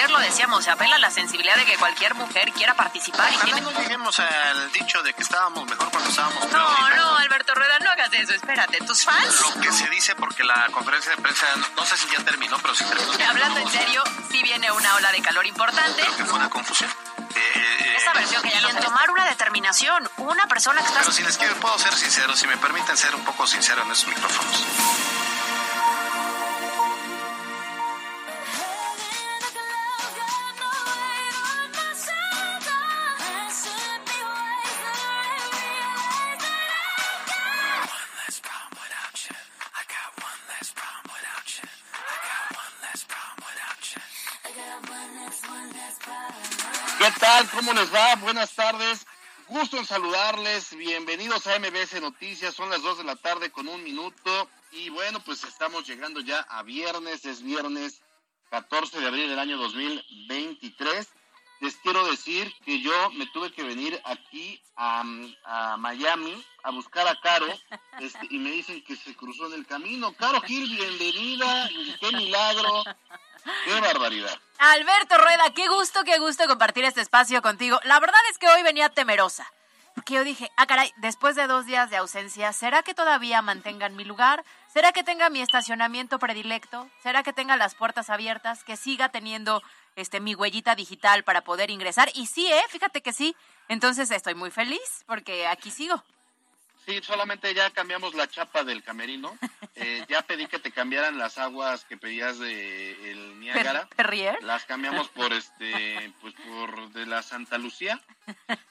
Ayer lo decíamos, se apela a la sensibilidad de que cualquier mujer quiera participar. Y no lleguemos al dicho de que estábamos mejor cuando estábamos No, no, Alberto Rueda, no hagas eso, espérate. ¿Tus fans? Lo que se dice porque la conferencia de prensa, no, sé si ya terminó, pero sí terminó. Hablando en serio, sí viene una ola de calor importante. Creo que fue una confusión. Eh, Esa versión que ya no tomar una determinación, una persona que está... Pero si les quiero, puedo ser sincero, si me permiten ser un poco sincero en esos micrófonos. ¿Cómo les va? Buenas tardes. Gusto en saludarles. Bienvenidos a MBS Noticias. Son las 2 de la tarde con un minuto. Y bueno, pues estamos llegando ya a viernes. Es viernes 14 de abril del año 2023. Les quiero decir que yo me tuve que venir aquí a, Miami a buscar a Caro este, y me dicen que se cruzó en el camino. Caro Gil, bienvenida. Qué milagro. Qué barbaridad. Alberto Rueda, qué gusto, qué gusto compartir este espacio contigo. La verdad es que hoy venía temerosa. Porque yo dije, ah, caray, después de dos días de ausencia, ¿será que todavía mantengan mi lugar? ¿Será que tenga mi estacionamiento predilecto? ¿Será que tenga las puertas abiertas? ¿Que siga teniendo este, mi huellita digital para poder ingresar? Y sí, ¿eh? Fíjate que sí. Entonces estoy muy feliz porque aquí sigo. Sí, solamente ya cambiamos la chapa del camerino. Eh, ya pedí que te cambiaran las aguas que pedías de el Niágara. ¿Perrier? Las cambiamos por este, pues por de la Santa Lucía.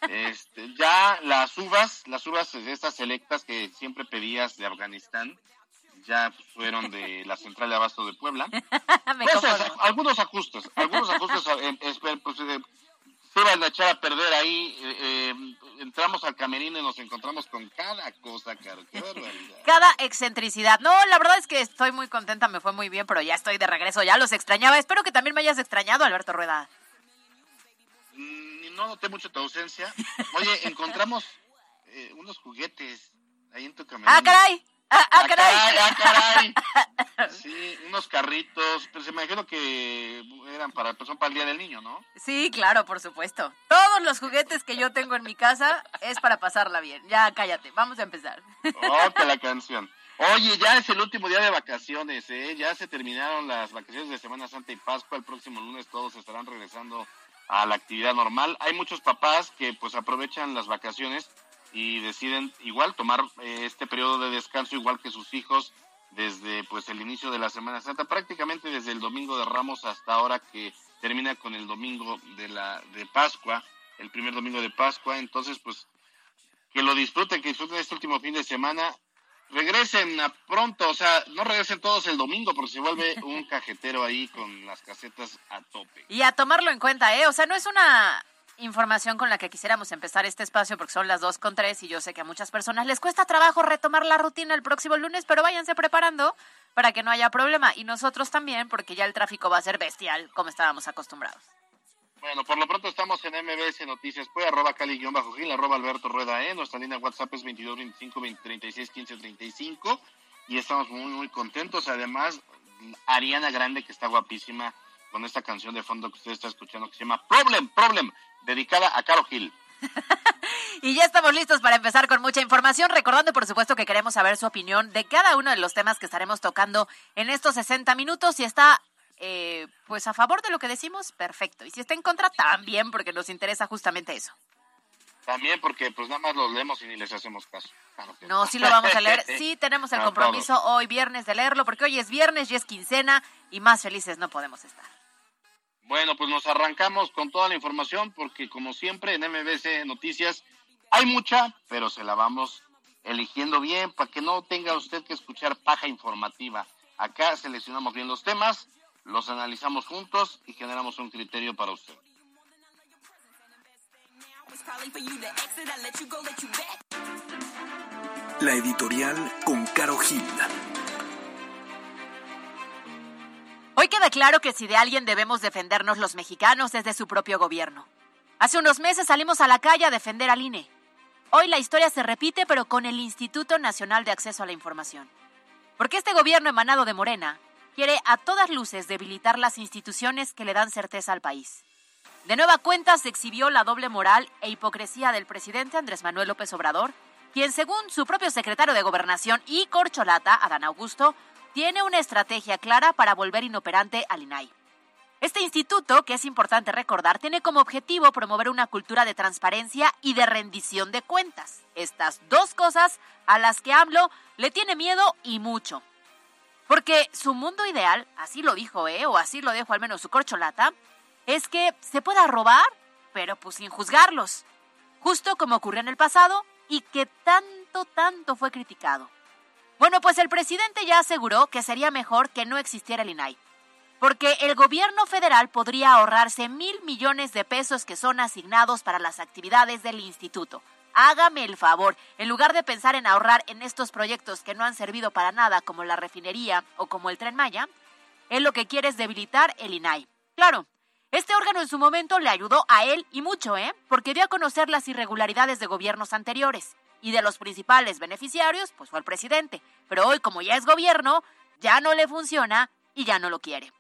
Este, ya las uvas, las uvas estas selectas que siempre pedías de Afganistán, ya fueron de la central de abasto de Puebla. Pues, algunos ajustes, algunos ajustes, eh, pues, se iban a echar a perder ahí. Eh, eh, entramos al camerino y nos encontramos con cada cosa, Caro. Qué barbaridad. Cada excentricidad. No, la verdad es que estoy muy contenta, me fue muy bien, pero ya estoy de regreso, ya los extrañaba. Espero que también me hayas extrañado, Alberto Rueda. Mm, no noté mucho tu ausencia. Oye, encontramos eh, unos juguetes ahí en tu camerino. ¡Ah, caray! ¡Ah, ah, caray! ¡Ah, caray! Sí, unos carritos, pero se me imagino que eran para, pues son para el Día del Niño, ¿no? Sí, claro, por supuesto. Todos los juguetes que yo tengo en mi casa es para pasarla bien. Ya, cállate, vamos a empezar. Oh, que la canción. Oye, ya es el último día de vacaciones, ¿eh? Ya se terminaron las vacaciones de Semana Santa y Pascua. El próximo lunes todos estarán regresando a la actividad normal. Hay muchos papás que pues aprovechan las vacaciones y deciden igual tomar eh, este periodo de descanso igual que sus hijos desde pues el inicio de la Semana Santa, prácticamente desde el domingo de Ramos hasta ahora que termina con el domingo de la de Pascua, el primer domingo de Pascua, entonces pues que lo disfruten, que disfruten este último fin de semana, regresen a pronto, o sea, no regresen todos el domingo porque se vuelve un cajetero ahí con las casetas a tope. Y a tomarlo en cuenta, ¿eh? O sea, no es una información con la que quisiéramos empezar este espacio porque son las dos con tres y yo sé que a muchas personas les cuesta trabajo retomar la rutina el próximo lunes, pero váyanse preparando para que no haya problema y nosotros también porque ya el tráfico va a ser bestial como estábamos acostumbrados. Bueno, por lo pronto estamos en MBS Noticias, pues arroba cali-gil, arroba Alberto Rueda, ¿eh? nuestra línea WhatsApp es 22 25 36 15 35 y estamos muy, muy contentos. Además, Ariana Grande, que está guapísima, con esta canción de fondo que usted está escuchando que se llama Problem, Problem, dedicada a Caro Gil. y ya estamos listos para empezar con mucha información, recordando por supuesto que queremos saber su opinión de cada uno de los temas que estaremos tocando en estos 60 minutos. Si está eh, pues a favor de lo que decimos, perfecto. Y si está en contra, también, porque nos interesa justamente eso. También porque pues nada más los leemos y ni les hacemos caso. no, sí lo vamos a leer. Sí tenemos el compromiso hoy viernes de leerlo, porque hoy es viernes y es quincena y más felices no podemos estar. Bueno, pues nos arrancamos con toda la información porque como siempre en MBC Noticias hay mucha, pero se la vamos eligiendo bien para que no tenga usted que escuchar paja informativa. Acá seleccionamos bien los temas, los analizamos juntos y generamos un criterio para usted. La editorial con Caro Gil. Hoy queda claro que si de alguien debemos defendernos los mexicanos es de su propio gobierno. Hace unos meses salimos a la calle a defender al INE. Hoy la historia se repite, pero con el Instituto Nacional de Acceso a la Información. Porque este gobierno emanado de Morena quiere a todas luces debilitar las instituciones que le dan certeza al país. De nueva cuenta se exhibió la doble moral e hipocresía del presidente Andrés Manuel López Obrador, quien según su propio secretario de Gobernación y corcholata, Adán Augusto, tiene una estrategia clara para volver inoperante al INAI. Este instituto, que es importante recordar, tiene como objetivo promover una cultura de transparencia y de rendición de cuentas. Estas dos cosas a las que AMLO le tiene miedo y mucho. Porque su mundo ideal, así lo dijo, ¿eh? o así lo dijo al menos su corcholata, es que se pueda robar, pero pues sin juzgarlos. Justo como ocurrió en el pasado y que tanto, tanto fue criticado. Bueno, pues el presidente ya aseguró que sería mejor que no existiera el INAI, porque el gobierno federal podría ahorrarse mil millones de pesos que son asignados para las actividades del instituto. Hágame el favor, en lugar de pensar en ahorrar en estos proyectos que no han servido para nada, como la refinería o como el tren Maya, él lo que quiere es debilitar el INAI. Claro, este órgano en su momento le ayudó a él y mucho, ¿eh? Porque dio a conocer las irregularidades de gobiernos anteriores y de los principales beneficiarios, pues fue el presidente. Pero hoy, como ya es gobierno, ya no le funciona y ya no lo quiere.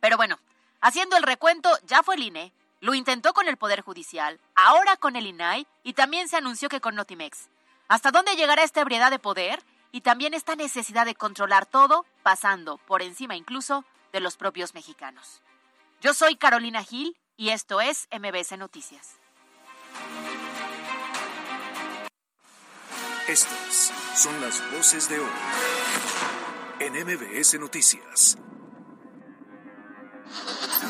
Pero bueno, haciendo el recuento, ya fue el INE, lo intentó con el Poder Judicial, ahora con el INAI y también se anunció que con Notimex. ¿Hasta dónde llegará esta ebriedad de poder? Y también esta necesidad de controlar todo, pasando por encima incluso de los propios mexicanos. Yo soy Carolina Gil y esto es MBS Noticias. Estas son las voces de hoy en MBS Noticias.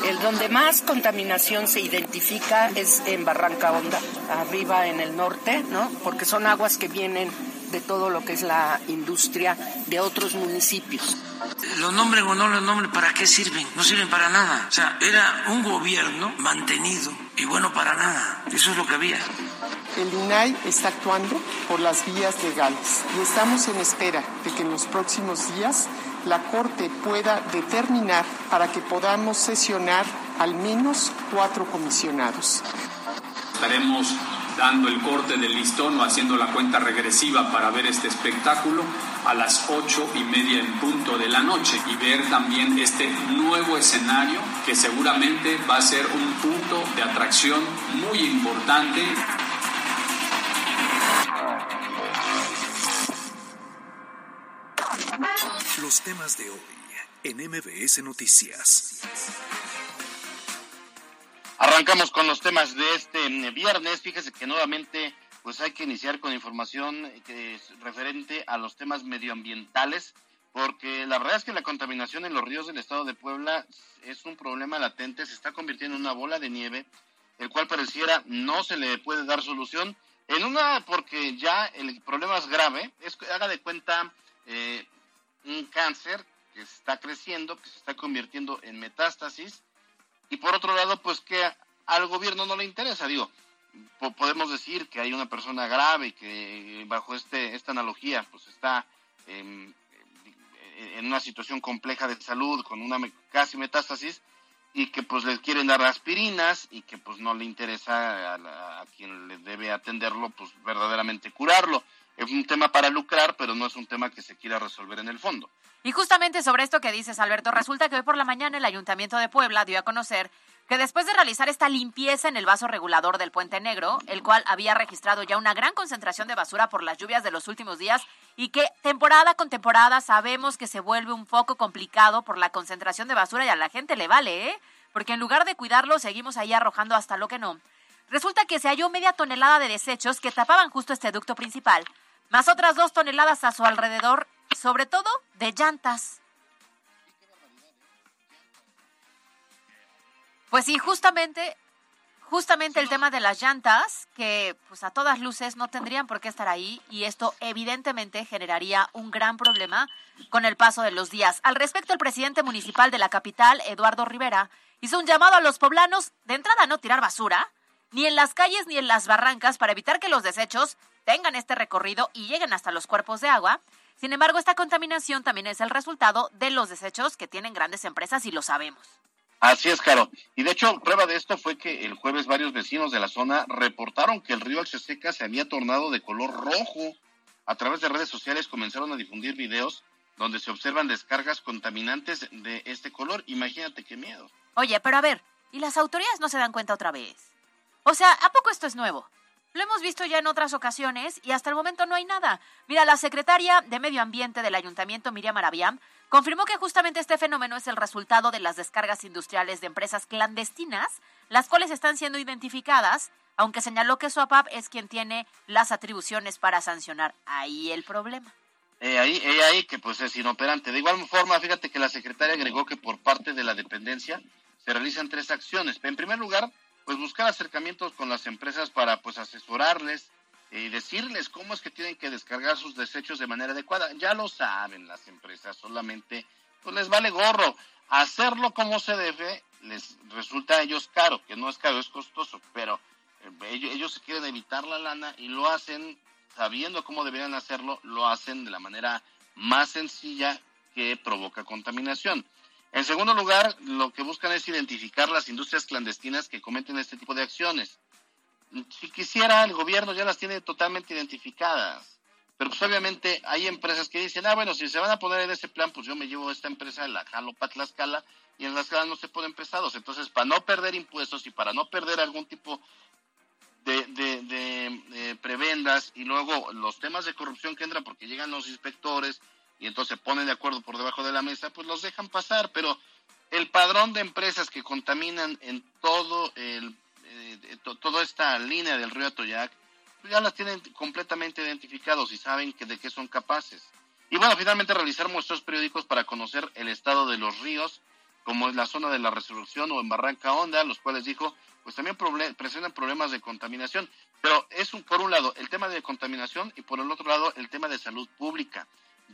El donde más contaminación se identifica es en Barranca Honda, arriba en el norte, ¿no? Porque son aguas que vienen de todo lo que es la industria de otros municipios. Los nombren o no los nombren, ¿para qué sirven? No sirven para nada. O sea, era un gobierno mantenido y bueno para nada. Eso es lo que había. El INAI está actuando por las vías legales y estamos en espera de que en los próximos días la Corte pueda determinar para que podamos sesionar al menos cuatro comisionados. Estaremos dando el corte del listón o haciendo la cuenta regresiva para ver este espectáculo a las ocho y media en punto de la noche y ver también este nuevo escenario que seguramente va a ser un punto de atracción muy importante. Los temas de hoy en MBS Noticias. Arrancamos con los temas de este mm, viernes. Fíjese que nuevamente pues hay que iniciar con información que es referente a los temas medioambientales, porque la verdad es que la contaminación en los ríos del estado de Puebla es un problema latente, se está convirtiendo en una bola de nieve, el cual pareciera no se le puede dar solución. En una, porque ya el problema es grave, es, haga de cuenta eh, un cáncer que está creciendo, que se está convirtiendo en metástasis, y por otro lado, pues que al gobierno no le interesa, digo, podemos decir que hay una persona grave que bajo este esta analogía pues está en una situación compleja de salud con una casi metástasis y que pues le quieren dar aspirinas y que pues no le interesa a, a quien le debe atenderlo pues verdaderamente curarlo es un tema para lucrar, pero no es un tema que se quiera resolver en el fondo. Y justamente sobre esto que dices, Alberto, resulta que hoy por la mañana el Ayuntamiento de Puebla dio a conocer que después de realizar esta limpieza en el vaso regulador del Puente Negro, el cual había registrado ya una gran concentración de basura por las lluvias de los últimos días y que temporada con temporada sabemos que se vuelve un poco complicado por la concentración de basura y a la gente le vale, ¿eh? Porque en lugar de cuidarlo seguimos ahí arrojando hasta lo que no. Resulta que se halló media tonelada de desechos que tapaban justo este ducto principal, más otras dos toneladas a su alrededor, sobre todo de llantas. Pues sí, justamente, justamente el tema de las llantas, que pues a todas luces no tendrían por qué estar ahí, y esto evidentemente generaría un gran problema con el paso de los días. Al respecto, el presidente municipal de la capital, Eduardo Rivera, hizo un llamado a los poblanos de entrada a no tirar basura, ni en las calles ni en las barrancas, para evitar que los desechos tengan este recorrido y lleguen hasta los cuerpos de agua. Sin embargo, esta contaminación también es el resultado de los desechos que tienen grandes empresas y lo sabemos. Así es, Caro. Y de hecho, prueba de esto fue que el jueves varios vecinos de la zona reportaron que el río Alcheseca se había tornado de color rojo. A través de redes sociales comenzaron a difundir videos donde se observan descargas contaminantes de este color. Imagínate qué miedo. Oye, pero a ver, ¿y las autoridades no se dan cuenta otra vez? O sea, ¿a poco esto es nuevo? Lo hemos visto ya en otras ocasiones y hasta el momento no hay nada. Mira, la secretaria de Medio Ambiente del Ayuntamiento, Miriam Arabiam, confirmó que justamente este fenómeno es el resultado de las descargas industriales de empresas clandestinas, las cuales están siendo identificadas, aunque señaló que su APAP es quien tiene las atribuciones para sancionar. Ahí el problema. Eh, ahí, eh, ahí que pues es inoperante. De igual forma, fíjate que la secretaria agregó que por parte de la dependencia se realizan tres acciones. En primer lugar, pues buscar acercamientos con las empresas para pues asesorarles y decirles cómo es que tienen que descargar sus desechos de manera adecuada. Ya lo saben las empresas, solamente pues les vale gorro. Hacerlo como se debe les resulta a ellos caro, que no es caro, es costoso, pero eh, ellos, ellos quieren evitar la lana y lo hacen sabiendo cómo deberían hacerlo, lo hacen de la manera más sencilla que provoca contaminación. En segundo lugar, lo que buscan es identificar las industrias clandestinas que cometen este tipo de acciones. Si quisiera, el gobierno ya las tiene totalmente identificadas. Pero pues obviamente hay empresas que dicen, ah, bueno, si se van a poner en ese plan, pues yo me llevo esta empresa, la jalo para Tlaxcala, y en Tlaxcala no se ponen pesados. Entonces, para no perder impuestos y para no perder algún tipo de, prebendas y luego los temas de corrupción que entran porque llegan los inspectores, y entonces ponen de acuerdo por debajo de la mesa, pues los dejan pasar, pero el padrón de empresas que contaminan en todo el eh, toda esta línea del río Atoyac, pues ya las tienen completamente identificados y saben que de qué son capaces. Y bueno, finalmente realizar muestros periódicos para conocer el estado de los ríos, como en la zona de la Resurrección o en Barranca Honda, los cuales dijo, pues también presentan problemas de contaminación. Pero es un, por un lado el tema de contaminación y por el otro lado el tema de salud pública.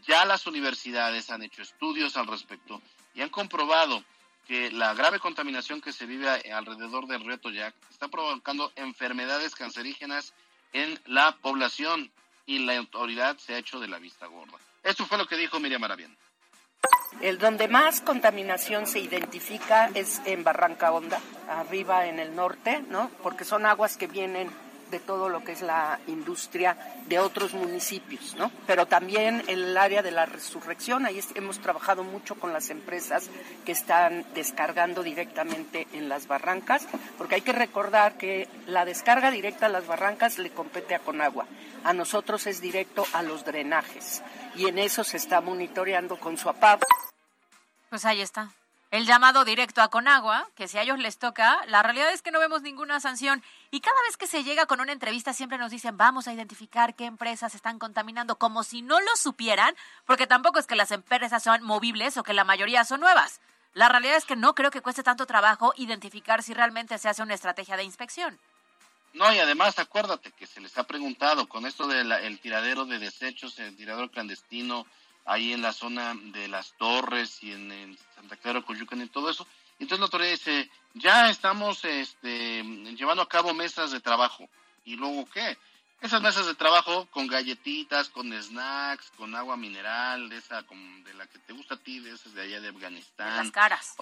Ya las universidades han hecho estudios al respecto y han comprobado que la grave contaminación que se vive alrededor del río Toyac está provocando enfermedades cancerígenas en la población y la autoridad se ha hecho de la vista gorda. Esto fue lo que dijo Miriam Arabián. El donde más contaminación se identifica es en Barranca Honda, arriba en el norte, ¿no? Porque son aguas que vienen de todo lo que es la industria de otros municipios, ¿no? Pero también en el área de la resurrección, ahí hemos trabajado mucho con las empresas que están descargando directamente en las barrancas, porque hay que recordar que la descarga directa a las barrancas le compete a Conagua, a nosotros es directo a los drenajes, y en eso se está monitoreando con su APAP. Pues ahí está el llamado directo a Conagua, que si a ellos les toca, la realidad es que no vemos ninguna sanción. Y cada vez que se llega con una entrevista siempre nos dicen, vamos a identificar qué empresas están contaminando, como si no lo supieran, porque tampoco es que las empresas son movibles o que la mayoría son nuevas. La realidad es que no creo que cueste tanto trabajo identificar si realmente se hace una estrategia de inspección. No, y además acuérdate que se les ha preguntado con esto del tiradero de desechos, el tiradero clandestino, ahí en la zona de las Torres y en, Santa Clara, Coyucan y todo eso. Entonces la autoridad dice, ya estamos este, llevando a cabo mesas de trabajo. ¿Y luego qué? Esas mesas de trabajo con galletitas, con snacks, con agua mineral, de esa de la que te gusta a ti, de esas de allá de Afganistán. De las caras.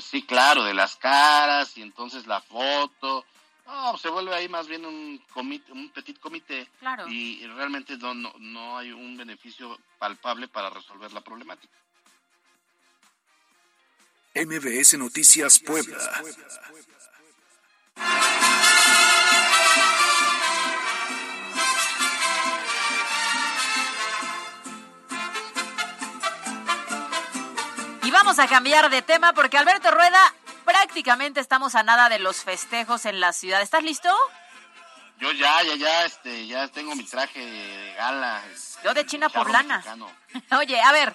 sí, claro, de las caras, y entonces la foto, no, se vuelve ahí más bien un, comité, un petit comité claro. y realmente no, no, hay un beneficio palpable para resolver la problemática. MBS Noticias Puebla. Y vamos a cambiar de tema porque Alberto Rueda prácticamente estamos a nada de los festejos en la ciudad. ¿Estás listo? Yo ya, ya, ya, este, ya tengo mi traje de gala. Yo de China poblana. Oye, a ver,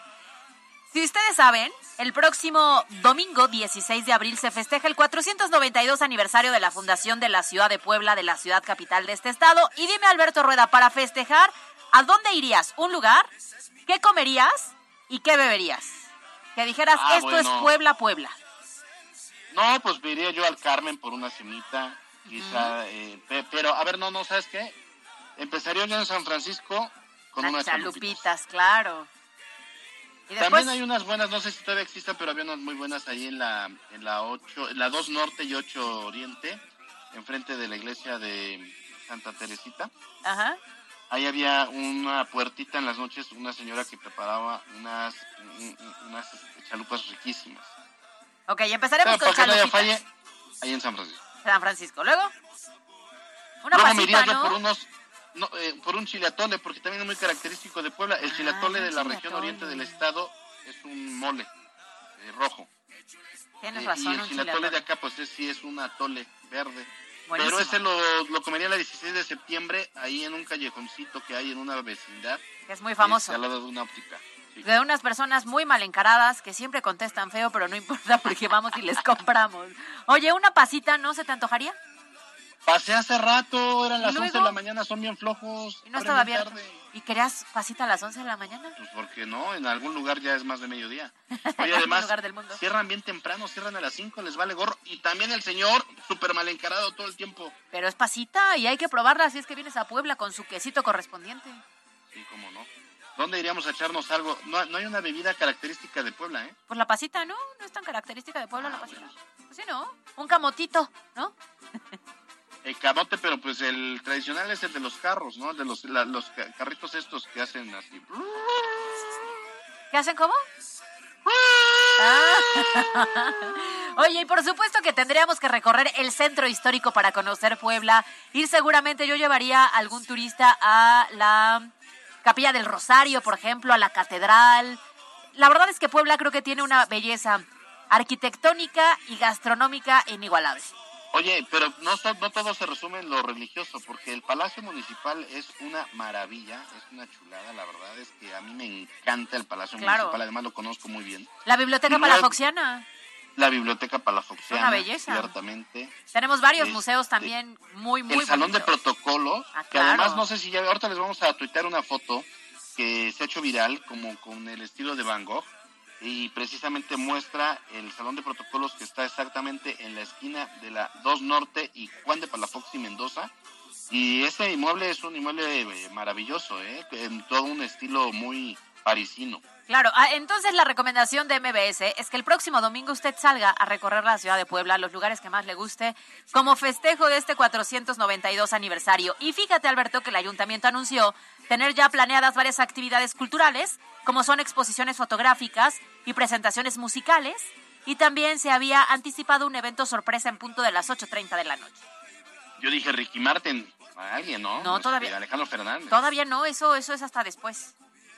si ustedes saben, el próximo domingo 16 de abril se festeja el 492 aniversario de la fundación de la ciudad de Puebla, de la ciudad capital de este estado. Y dime, Alberto Rueda, para festejar, ¿a dónde irías? ¿Un lugar? ¿Qué comerías? ¿Y qué beberías? Que dijeras, ah, esto es Puebla, Puebla. No, pues me iría yo al Carmen por una cenita, quizá, eh, pero a ver, no, no, ¿sabes qué? Empezaría en San Francisco con Las unas chalupitas, claro. Y después, También hay unas buenas, no sé si todavía existen, pero había unas muy buenas ahí en la en la 8, en la 2 Norte y 8 Oriente, enfrente de la iglesia de Santa Teresita. ajá. Ahí había una puertita en las noches, una señora que preparaba unas un- un- unas chalupas riquísimas. Ok, empezaremos Pero con para que no chalupitas. falle, ahí en San Francisco. San Francisco. Luego, una Luego me pasita, yo por unos no, eh, por un chilatole, porque también es muy característico de Puebla. El Ah, chilatole de la región oriente del estado es un mole eh, rojo. Tienes Eh, razón, y el chilatole chilatole. de acá, pues es, sí es un atole verde. Buenísimo. Pero ese lo, lo comería la 16 de septiembre, ahí en un callejoncito que hay en una vecindad. Que es muy famoso. este, al lado de una óptica. De unas personas muy mal encaradas que siempre contestan feo, pero no importa porque vamos y les compramos. Oye, una pasita, ¿no se te antojaría? Pasé hace rato, eran ¿Y las luego? 11 de la mañana, son bien flojos. Y no estaba bien abierto. tarde. ¿Y querías pasita a las 11 de la mañana? Pues porque no, en algún lugar ya es más de mediodía. Oye, además, lugar del mundo. cierran bien temprano, cierran a las 5, les vale gorro. Y también el señor, súper mal encarado todo el tiempo. Pero es pasita y hay que probarla si es que vienes a Puebla con su quesito correspondiente. Sí, cómo no. ¿Dónde iríamos a echarnos algo? No, no hay una bebida característica de Puebla, ¿eh? Pues la pasita, ¿no? No es tan característica de Puebla la pasita. Pues sí, ¿no? Un camotito, ¿no? El camote, pero pues el tradicional es el de los carros, ¿no? El de los, la- los ca- carritos estos que hacen así. ¿Qué hacen cómo? Ah. Oye, y por supuesto que tendríamos que recorrer el centro histórico para conocer Puebla. Ir seguramente yo llevaría a algún turista a la Capilla del Rosario, por ejemplo, a la catedral. La verdad es que Puebla creo que tiene una belleza arquitectónica y gastronómica inigualable. Oye, pero no, no todo se resume en lo religioso, porque el Palacio Municipal es una maravilla, es una chulada, la verdad es que a mí me encanta el Palacio Claro. Municipal, además lo conozco muy bien. La Biblioteca luego- Palafoxiana. La Biblioteca Palafoxiana, Una belleza. ciertamente. Tenemos varios Este, museos también muy, muy el Salón de. Protocolo, Ah, que claro. además no sé si ya, ahorita les vamos a tuitear una foto que se ha hecho viral como con el estilo de Van Gogh y precisamente muestra el Salón de Protocolos que está exactamente en la esquina de la 2 Norte y Juan de Palafox y Mendoza. Y ese inmueble es un inmueble eh, maravilloso, ¿eh? en todo un estilo muy parisino. Claro, ah, entonces la recomendación de MBS es que el próximo domingo usted salga a recorrer la ciudad de Puebla, los lugares que más le guste, como festejo de este 492 aniversario. Y fíjate, Alberto, que el ayuntamiento anunció tener ya planeadas varias actividades culturales, como son exposiciones fotográficas y presentaciones musicales, y también se había anticipado un evento sorpresa en punto de las 8.30 de la noche. Yo dije Ricky Martin, a alguien, ¿no? No, Este, todavía- Alejandro Fernández. Todavía no, eso, eso es hasta después.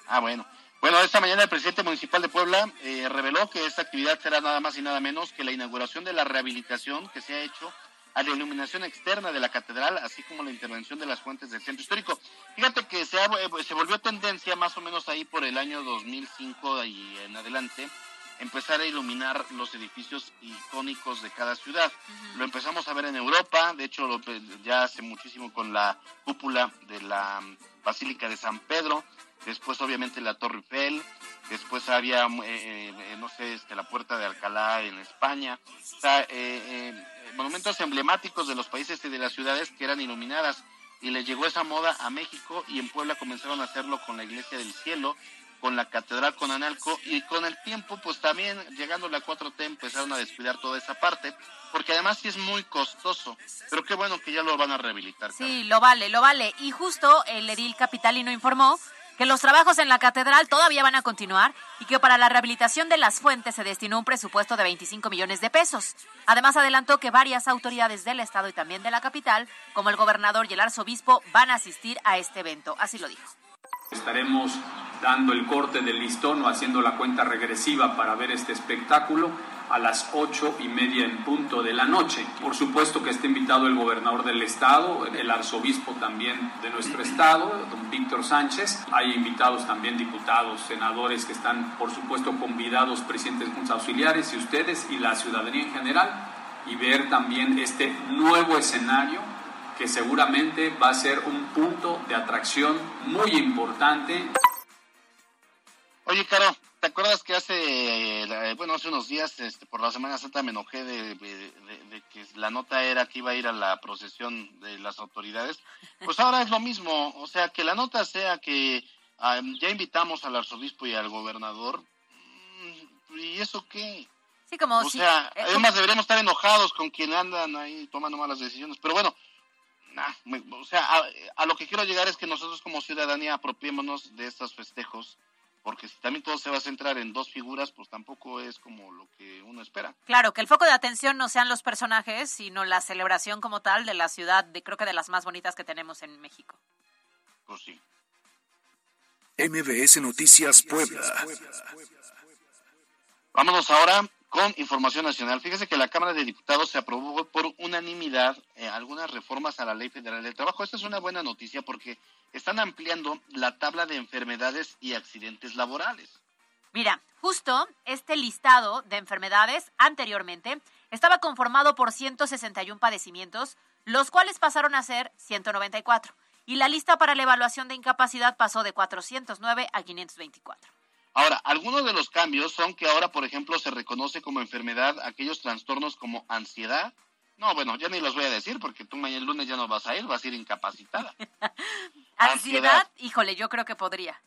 Ah, bueno. Bueno, esta mañana el presidente municipal de Puebla eh, reveló que esta actividad será nada más y nada menos que la inauguración de la rehabilitación que se ha hecho a la iluminación externa de la catedral, así como la intervención de las fuentes del centro histórico. Fíjate que se, ha- eh, se volvió tendencia más o menos ahí por el año 2005 y en adelante empezar a iluminar los edificios icónicos de cada ciudad. Lo empezamos a ver en Europa, de hecho lo- ya hace muchísimo con la cúpula de la mm, Basílica de San Pedro, después obviamente la Torre Eiffel, después había, eh, eh, no sé, este, la Puerta de Alcalá en España, o sea, eh, eh, monumentos emblemáticos de los países y de las ciudades que eran iluminadas. Y les llegó esa moda a México y en Puebla comenzaron a hacerlo con la Iglesia del Cielo, con la Catedral con Analco y con el tiempo pues también llegando la 4T empezaron a descuidar toda esa parte porque además sí es muy costoso, pero qué bueno que ya lo van a rehabilitar. Sí, lo vale, lo vale. Y justo el edil capitalino informó que los trabajos en la catedral todavía van a continuar y que para la rehabilitación de las fuentes se destinó un presupuesto de 25 millones de pesos. Además adelantó que varias autoridades del estado y también de la capital, como el gobernador y el arzobispo, van a asistir a este evento. Así lo dijo. Estaremos dando el corte del listón o haciendo la cuenta regresiva para ver este espectáculo a las ocho y media en punto de la noche. Por supuesto que está invitado el gobernador del estado, el arzobispo también de nuestro estado, don Víctor Sánchez. Hay invitados también diputados, senadores que están, por supuesto, convidados, presidentes de juntas auxiliares y ustedes y la ciudadanía en general, y ver también este nuevo escenario que seguramente va a ser un punto de atracción muy importante. Oye, Caro, ¿te acuerdas que hace, eh, bueno, hace unos días, este, por la Semana Santa me enojé de, que la nota era que iba a ir a la procesión de las autoridades? Pues ahora es lo mismo, o sea, que la nota sea que ya invitamos al arzobispo y al gobernador, mm, ¿y eso qué? Sí, como o sea, eh, además deberíamos estar enojados con quien andan ahí tomando malas decisiones, pero bueno, o sea, a, lo que quiero llegar es que nosotros como ciudadanía apropiémonos de estos festejos, porque si también todo se va a centrar en dos figuras, pues tampoco es como lo que uno espera. Claro, que el foco de atención no sean los personajes, sino la celebración como tal de la ciudad, de creo que de las más bonitas que tenemos en México. Pues sí. MBS Noticias Puebla. Vámonos ahora con información nacional. Fíjese que la Cámara de Diputados se aprobó por unanimidad eh, algunas reformas a la Ley Federal del Trabajo. Esta es una buena noticia porque están ampliando la tabla de enfermedades y accidentes laborales. Mira, justo este listado de enfermedades anteriormente estaba conformado por 161 padecimientos, los cuales pasaron a ser 194, y la lista para la evaluación de incapacidad pasó de 409 a 524. Ahora, algunos de los cambios son que ahora, por ejemplo, se reconoce como enfermedad aquellos trastornos como ansiedad. No, bueno, ya ni los voy a decir porque tú mañana el lunes ya no vas a ir, vas a ir incapacitada. ansiedad, híjole, yo creo que podría.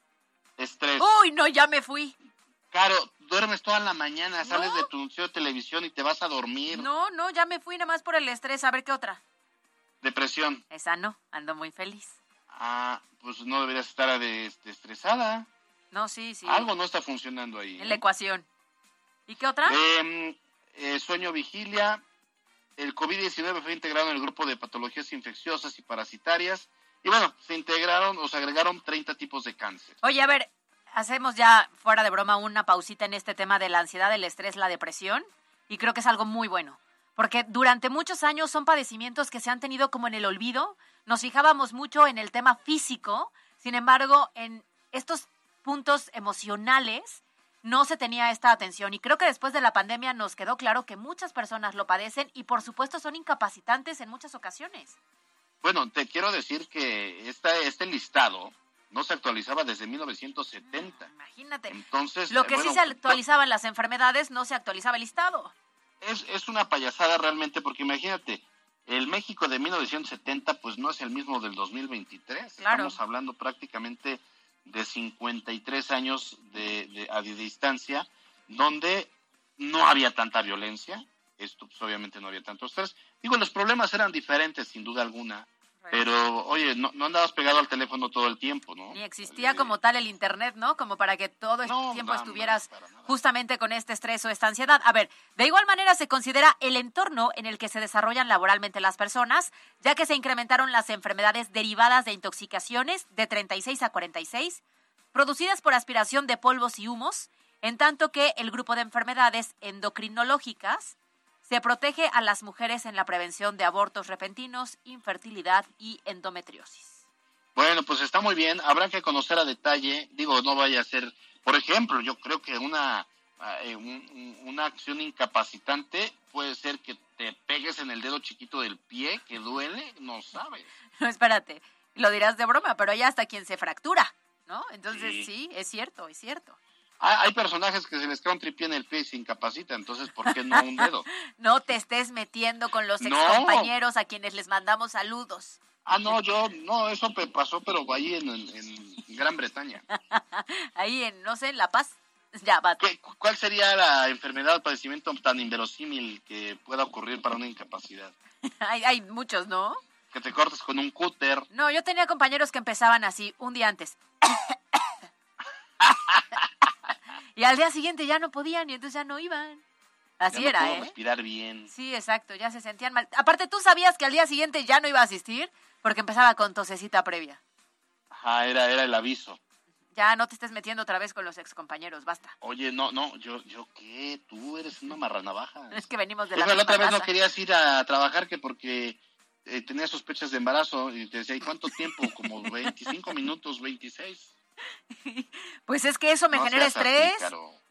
Estrés. Uy, no, ya me fui. Claro, duermes toda la mañana, sales de tu anuncio de televisión y te vas a dormir. No, no, ya me fui nada más por el estrés. A ver qué otra. Depresión. Esa no, ando muy feliz. Ah, pues no deberías estar este, estresada. No, sí, sí. Algo no está funcionando ahí. En la ecuación. ¿Y qué otra? Em, eh, sueño vigilia. El COVID-19 fue integrado en el grupo de patologías infecciosas y parasitarias. Y bueno, se integraron o se agregaron 30 tipos de cáncer. Oye, a ver, hacemos ya fuera de broma una pausita en este tema de la ansiedad, el estrés, la depresión. Y creo que es algo muy bueno. Porque durante muchos años son padecimientos que se han tenido como en el olvido. Nos fijábamos mucho en el tema físico. Sin embargo, en estos puntos emocionales no se tenía esta atención y creo que después de la pandemia nos quedó claro que muchas personas lo padecen y por supuesto son incapacitantes en muchas ocasiones. Bueno, te quiero decir que esta, este listado no se actualizaba desde 1970. imagínate. Entonces, lo que sí se actualizaban las enfermedades no se actualizaba el listado. Es, es una payasada realmente porque imagínate, el México de 1970 pues no es el mismo del 2023. Claro. Estamos hablando prácticamente de 53 años de, de, a distancia, donde no había tanta violencia, esto pues, obviamente no había tanto estrés. Digo, los problemas eran diferentes, sin duda alguna, pero, oye, no, no, andabas pegado al teléfono todo el tiempo, ¿no? Ni existía como tal el Internet, ¿no? Como para que todo el tiempo estuvieras justamente con este estrés o esta ansiedad. A ver, de igual manera se considera el entorno en el que se desarrollan laboralmente las personas, ya que se incrementaron las enfermedades derivadas de intoxicaciones de 36 a 46, producidas por aspiración de polvos y humos, en tanto que el grupo de enfermedades endocrinológicas se protege a las mujeres en la prevención de abortos repentinos, infertilidad y endometriosis. Bueno, pues está muy bien. Habrá que conocer a detalle. Digo, no vaya a ser, por ejemplo, yo creo que una, eh, una acción incapacitante puede ser que te pegues en el dedo chiquito del pie, que duele, no sabes. No, espérate, lo dirás de broma, pero hay hasta quien se fractura, ¿no? Entonces sí es cierto, es cierto. Hay, personajes que se les cae un tripié en el pie y se incapacita, entonces ¿por qué no un dedo? no te estés metiendo con los excompañeros a quienes les mandamos saludos. Ah, no, yo, no, eso me pasó, pero ahí en, Gran Bretaña. ahí en, no sé, en La Paz. Ya, va. ¿Cuál sería la enfermedad o padecimiento tan inverosímil que pueda ocurrir para una incapacidad? hay, hay muchos, ¿no? Que te cortes con un cúter. No, yo tenía compañeros que empezaban así, un día antes. Y al día siguiente ya no podían y entonces ya no iban. Así era, ¿eh? respirar bien. Sí, exacto, ya se sentían mal. Aparte, tú sabías que al día siguiente ya no iba a asistir porque empezaba con tosecita previa. Ajá, era, era el aviso. Ya no te estés metiendo otra vez con los excompañeros, basta. Oye, no, no, yo, yo qué, tú eres una marranavaja. Es que venimos de la La otra vez no querías ir a trabajar que porque eh, tenías sospechas de embarazo y te decía, ¿y cuánto tiempo? Como 25 minutos, 26. Pues es que eso me genera estrés.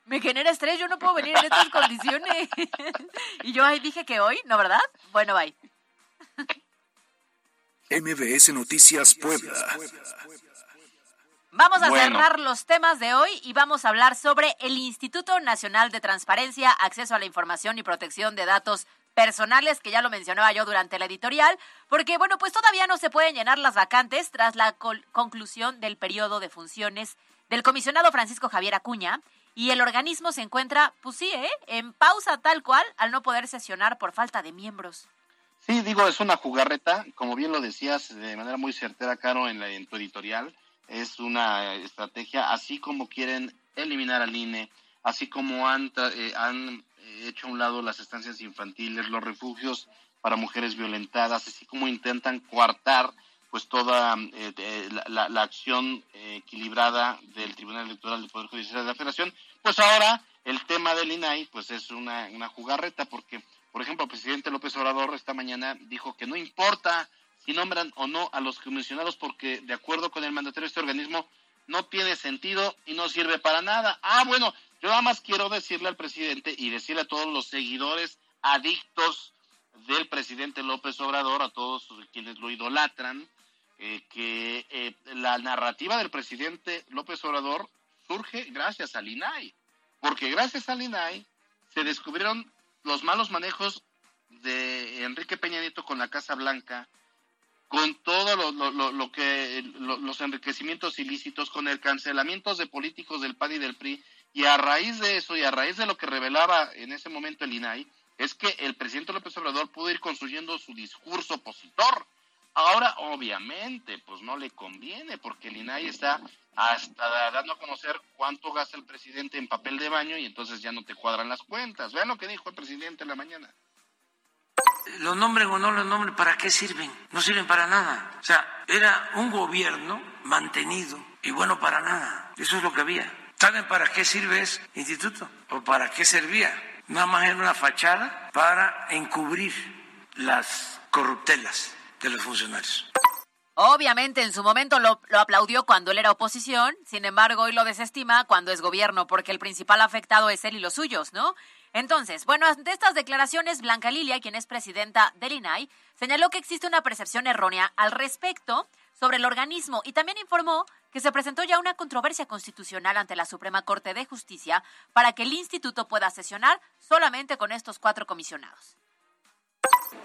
me genera estrés, yo no puedo venir en estas condiciones. y yo ahí dije que hoy, ¿no verdad? Bueno, bye. MBS Noticias Puebla. Vamos a Bueno. cerrar los temas de hoy y vamos a hablar sobre el Instituto Nacional de Transparencia, Acceso a la Información y Protección de Datos Personales, que ya lo mencionaba yo durante la editorial, porque, bueno, pues todavía no se pueden llenar las vacantes tras la conclusión del periodo de funciones del comisionado Francisco Javier Acuña, y el organismo se encuentra, pues sí, ¿eh? en pausa tal cual, al no poder sesionar por falta de miembros. Sí, digo, es una jugarreta, como bien lo decías de manera muy certera, Caro, en, la, en tu editorial, es una estrategia, así como quieren eliminar al INE, así como han, eh, han hecho a un lado las estancias infantiles, los refugios para mujeres violentadas, así como intentan coartar pues toda eh, la, la- la acción eh, equilibrada del Tribunal Electoral del Poder Judicial de la Federación, pues ahora el tema del INAI pues es una, una jugarreta porque por ejemplo, el presidente López Obrador esta mañana dijo que no importa si nombran o no a los comisionados porque de acuerdo con el mandatario de este organismo no tiene sentido y no sirve para nada. Ah, bueno, yo nada más quiero decirle al presidente y decirle a todos los seguidores adictos del presidente López Obrador, a todos quienes lo idolatran, eh, que eh, la narrativa del presidente López Obrador surge gracias al INAI, porque gracias al INAI se descubrieron los malos manejos de Enrique Peña Nieto con la Casa Blanca, con todo lo, lo- lo- que lo- los enriquecimientos ilícitos, con el cancelamiento de políticos del PAN y del PRI, y a raíz de eso y a raíz de lo que revelaba en ese momento el INAI, es que el presidente López Obrador pudo ir construyendo su discurso opositor. Ahora, obviamente, pues no le conviene, porque el INAI está hasta dando a conocer cuánto gasta el presidente en papel de baño y entonces ya no te cuadran las cuentas. Vean lo que dijo el presidente en la mañana. Los nombren o no los nombren, ¿para qué sirven? No sirven para nada. O sea, era un gobierno mantenido y bueno para nada. Eso es lo que había. ¿Saben para qué sirve ese instituto? ¿O para qué servía? Nada más era una fachada para encubrir las corruptelas de los funcionarios. Obviamente en su momento lo, lo aplaudió cuando él era oposición, sin embargo hoy lo desestima cuando es gobierno, porque el principal afectado es él y los suyos, ¿no? Entonces, bueno, ante estas declaraciones, Blanca Lilia, quien es presidenta del INAI, señaló que existe una percepción errónea al respecto sobre el organismo y también informó que se presentó ya una controversia constitucional ante la Suprema Corte de Justicia para que el instituto pueda sesionar solamente con estos cuatro comisionados.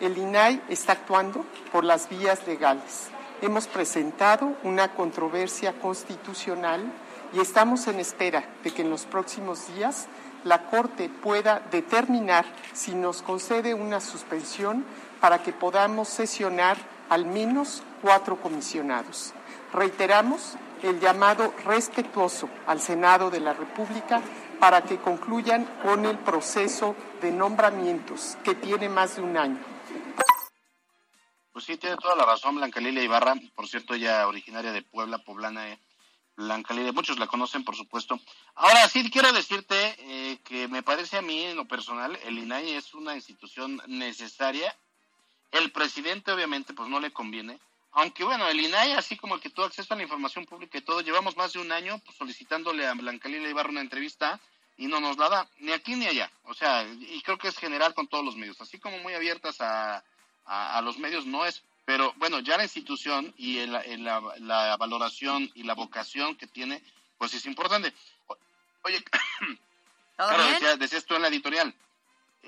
El INAI está actuando por las vías legales. Hemos presentado una controversia constitucional y estamos en espera de que en los próximos días la Corte pueda determinar si nos concede una suspensión para que podamos sesionar al menos cuatro comisionados. Reiteramos el llamado respetuoso al Senado de la República para que concluyan con el proceso de nombramientos que tiene más de un año. Pues sí, tiene toda la razón Blanca Lilia Ibarra, por cierto, ella originaria de Puebla, poblana, eh, Blanca Lilia, muchos la conocen, por supuesto. Ahora sí, quiero decirte eh, que me parece a mí, en lo personal, el INAI es una institución necesaria. El presidente, obviamente, pues no le conviene. Aunque bueno, el INAI, así como el que todo acceso a la información pública y todo, llevamos más de un año pues, solicitándole a Blanca Lilia Ibarra una entrevista y no nos la da, ni aquí ni allá. O sea, y creo que es general con todos los medios, así como muy abiertas a, a, a los medios no es, pero bueno, ya la institución y el- el- la, la valoración y la vocación que tiene, pues es importante. Oye, ¿Todo claro, bien? decía- decías tú en la editorial,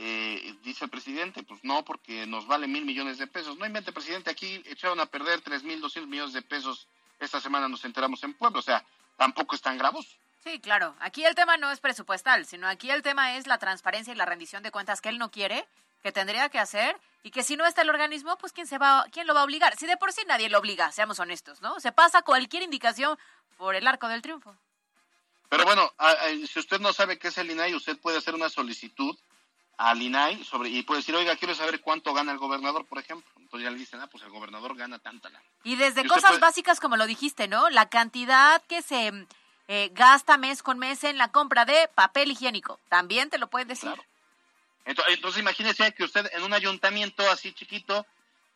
eh, dice el presidente, pues no, porque nos vale mil millones de pesos. No invente, presidente, aquí echaron a perder tres mil doscientos millones de pesos. Esta semana nos enteramos en Puebla, o sea, tampoco es tan gravoso. Sí, claro. Aquí el tema no es presupuestal, sino aquí el tema es la transparencia y la rendición de cuentas que él no quiere, que tendría que hacer y que si no está el organismo, pues quién se va, quién lo va a obligar. Si de por sí nadie lo obliga, seamos honestos, ¿no? Se pasa cualquier indicación por el arco del triunfo. Pero bueno, si usted no sabe qué es el INAI, usted puede hacer una solicitud al INAI sobre, y puede decir, oiga, quiero saber cuánto gana el gobernador, por ejemplo. Entonces ya le dicen, ah, pues el gobernador gana tanta lana. Y desde Y cosas puede- básicas como lo dijiste, ¿no? La cantidad que se eh, gasta mes con mes en la compra de papel higiénico, también te lo pueden decir. Claro. Entonces, entonces imagínese que usted en un ayuntamiento así chiquito,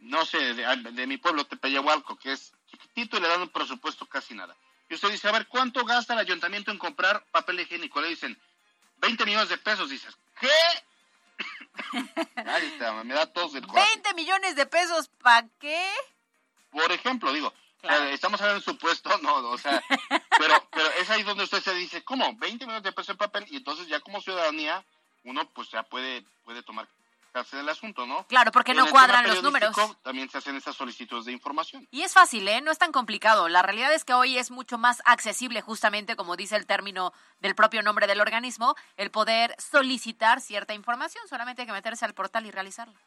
no sé, de, de mi pueblo, Tepeyahualco, que es chiquitito y le dan un presupuesto casi nada. Y usted dice, a ver, ¿cuánto gasta el ayuntamiento en comprar papel higiénico? Le dicen, 20 millones de pesos. Dices, ¿qué? Está, me da tos del corazón. 20 millones de pesos, ¿para qué? Por ejemplo, digo, estamos hablando de supuesto, no, o sea, pero, pero es ahí donde usted se dice, ¿cómo? 20 millones de pesos en papel y entonces ya como ciudadanía uno pues ya puede, puede tomar del asunto, ¿no? Claro, porque no cuadran los números. También se hacen esas solicitudes de información. Y es fácil, ¿eh? No es tan complicado. La realidad es que hoy es mucho más accesible, justamente como dice el término del propio nombre del organismo, el poder solicitar cierta información. Solamente hay que meterse al portal y realizarla.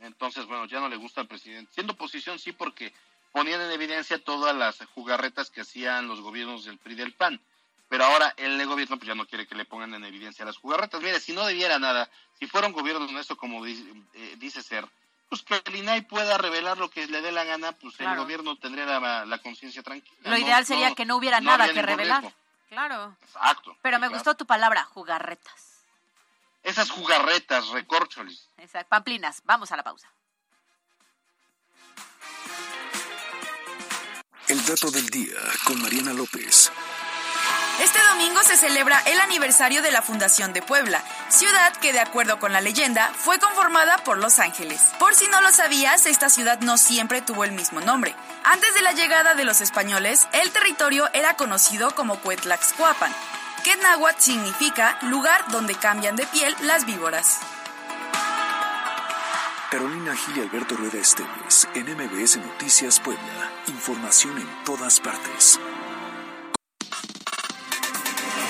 Entonces, bueno, ya no le gusta al presidente. Siendo oposición, sí, porque ponían en evidencia todas las jugarretas que hacían los gobiernos del PRI del PAN pero ahora el gobierno pues ya no quiere que le pongan en evidencia las jugarretas. Mire, si no debiera nada, si fuera un gobierno honesto como eh, dice, ser, pues que el INAI pueda revelar lo que le dé la gana, pues el gobierno tendría la, conciencia tranquila. Lo ideal sería que no hubiera nada que revelar. Claro. Exacto. Pero me gustó tu palabra, jugarretas. Esas jugarretas, recorcholis. Exacto. Pamplinas, vamos a la pausa. El dato del día con Mariana López. Este domingo se celebra el aniversario de la Fundación de Puebla, ciudad que de acuerdo con la leyenda fue conformada por Los Ángeles. Por si no lo sabías, esta ciudad no siempre tuvo el mismo nombre. Antes de la llegada de los españoles, el territorio era conocido como Cuetlaxcuapan, que en náhuatl significa lugar donde cambian de piel las víboras. Carolina Gil y Alberto Rueda Esteves, en MBS Noticias Puebla. Información en todas partes.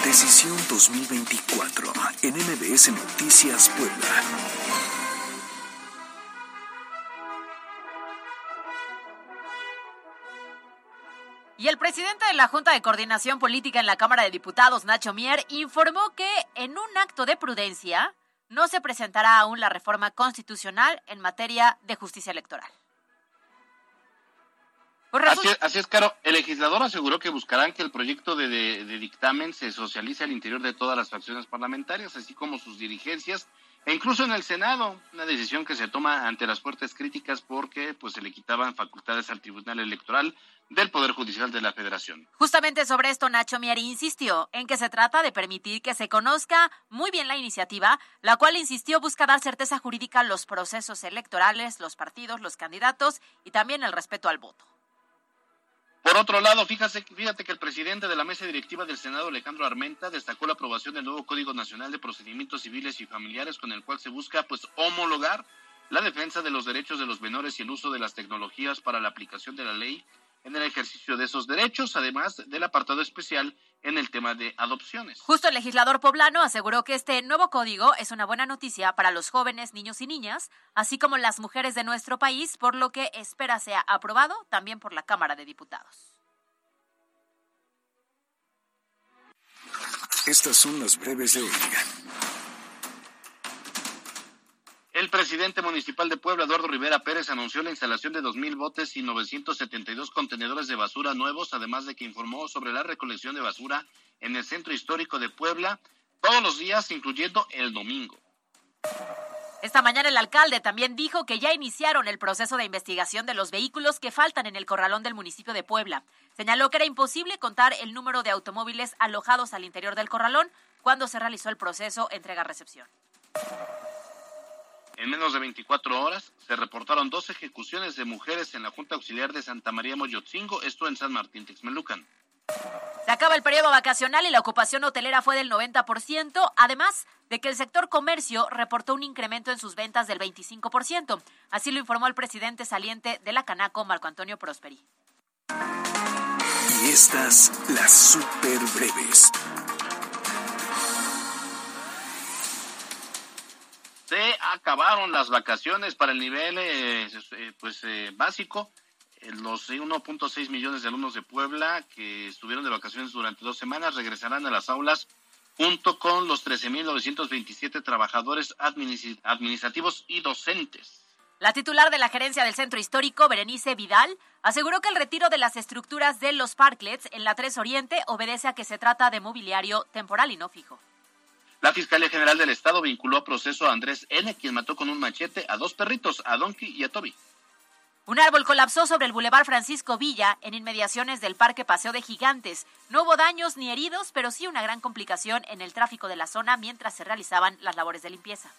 Decisión 2024 en MBS Noticias Puebla. Y el presidente de la Junta de Coordinación Política en la Cámara de Diputados, Nacho Mier, informó que en un acto de prudencia no se presentará aún la reforma constitucional en materia de justicia electoral. Pues así, es, Caro. El legislador aseguró que buscarán que el proyecto de, dictamen se socialice al interior de todas las facciones parlamentarias, así como sus dirigencias, e incluso en el Senado, una decisión que se toma ante las fuertes críticas porque pues se le quitaban facultades al Tribunal Electoral del Poder Judicial de la Federación. Justamente sobre esto, Nacho Mieri insistió en que se trata de permitir que se conozca muy bien la iniciativa, la cual, insistió, busca dar certeza jurídica a los procesos electorales, los partidos, los candidatos y también el respeto al voto. Por otro lado, fíjate, fíjate que el presidente de la mesa directiva del Senado, Alejandro Armenta, destacó la aprobación del nuevo Código Nacional de Procedimientos Civiles y Familiares con el cual se busca pues homologar la defensa de los derechos de los menores y el uso de las tecnologías para la aplicación de la ley en el ejercicio de esos derechos, además del apartado especial en el tema de adopciones. Justo el legislador poblano aseguró que este nuevo código es una buena noticia para los jóvenes, niños y niñas, así como las mujeres de nuestro país, por lo que espera sea aprobado también por la Cámara de Diputados. Estas son las breves de hoy. El presidente municipal de Puebla, Eduardo Rivera Pérez, anunció la instalación de 2.000 botes y 972 contenedores de basura nuevos, además de que informó sobre la recolección de basura en el centro histórico de Puebla todos los días, incluyendo el domingo. Esta mañana el alcalde también dijo que ya iniciaron el proceso de investigación de los vehículos que faltan en el corralón del municipio de Puebla. Señaló que era imposible contar el número de automóviles alojados al interior del corralón cuando se realizó el proceso entrega-recepción. En menos de 24 horas se reportaron dos ejecuciones de mujeres en la Junta Auxiliar de Santa María Moyotzingo, esto en San Martín Texmelucan. Se acaba el periodo vacacional y la ocupación hotelera fue del 90%, además de que el sector comercio reportó un incremento en sus ventas del 25%. Así lo informó el presidente saliente de la Canaco, Marco Antonio Prosperi. Y estas las super breves. Se acabaron las vacaciones para el nivel eh, eh, pues eh, básico. Los 1.6 millones de alumnos de Puebla que estuvieron de vacaciones durante dos semanas regresarán a las aulas junto con los 13.927 trabajadores administrativos y docentes. La titular de la gerencia del centro histórico, Berenice Vidal, aseguró que el retiro de las estructuras de los parklets en la 3 Oriente obedece a que se trata de mobiliario temporal y no fijo. La Fiscalía General del Estado vinculó a proceso a Andrés N., quien mató con un machete a dos perritos, a Donkey y a Toby. Un árbol colapsó sobre el Boulevard Francisco Villa, en inmediaciones del Parque Paseo de Gigantes. No hubo daños ni heridos, pero sí una gran complicación en el tráfico de la zona mientras se realizaban las labores de limpieza.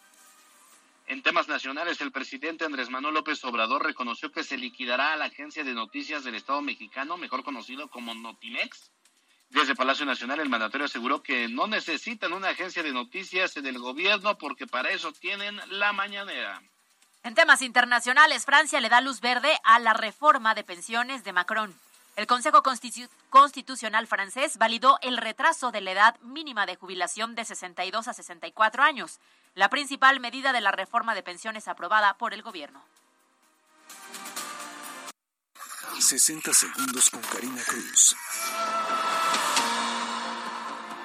En temas nacionales, el presidente Andrés Manuel López Obrador reconoció que se liquidará a la agencia de noticias del Estado mexicano, mejor conocido como Notimex. Desde Palacio Nacional, el mandatario aseguró que no necesitan una agencia de noticias del gobierno porque para eso tienen la mañanera. En temas internacionales, Francia le da luz verde a la reforma de pensiones de Macron. El Consejo Constitucional francés validó el retraso de la edad mínima de jubilación de 62 a 64 años, la principal medida de la reforma de pensiones aprobada por el gobierno. 60 segundos con Karina Cruz.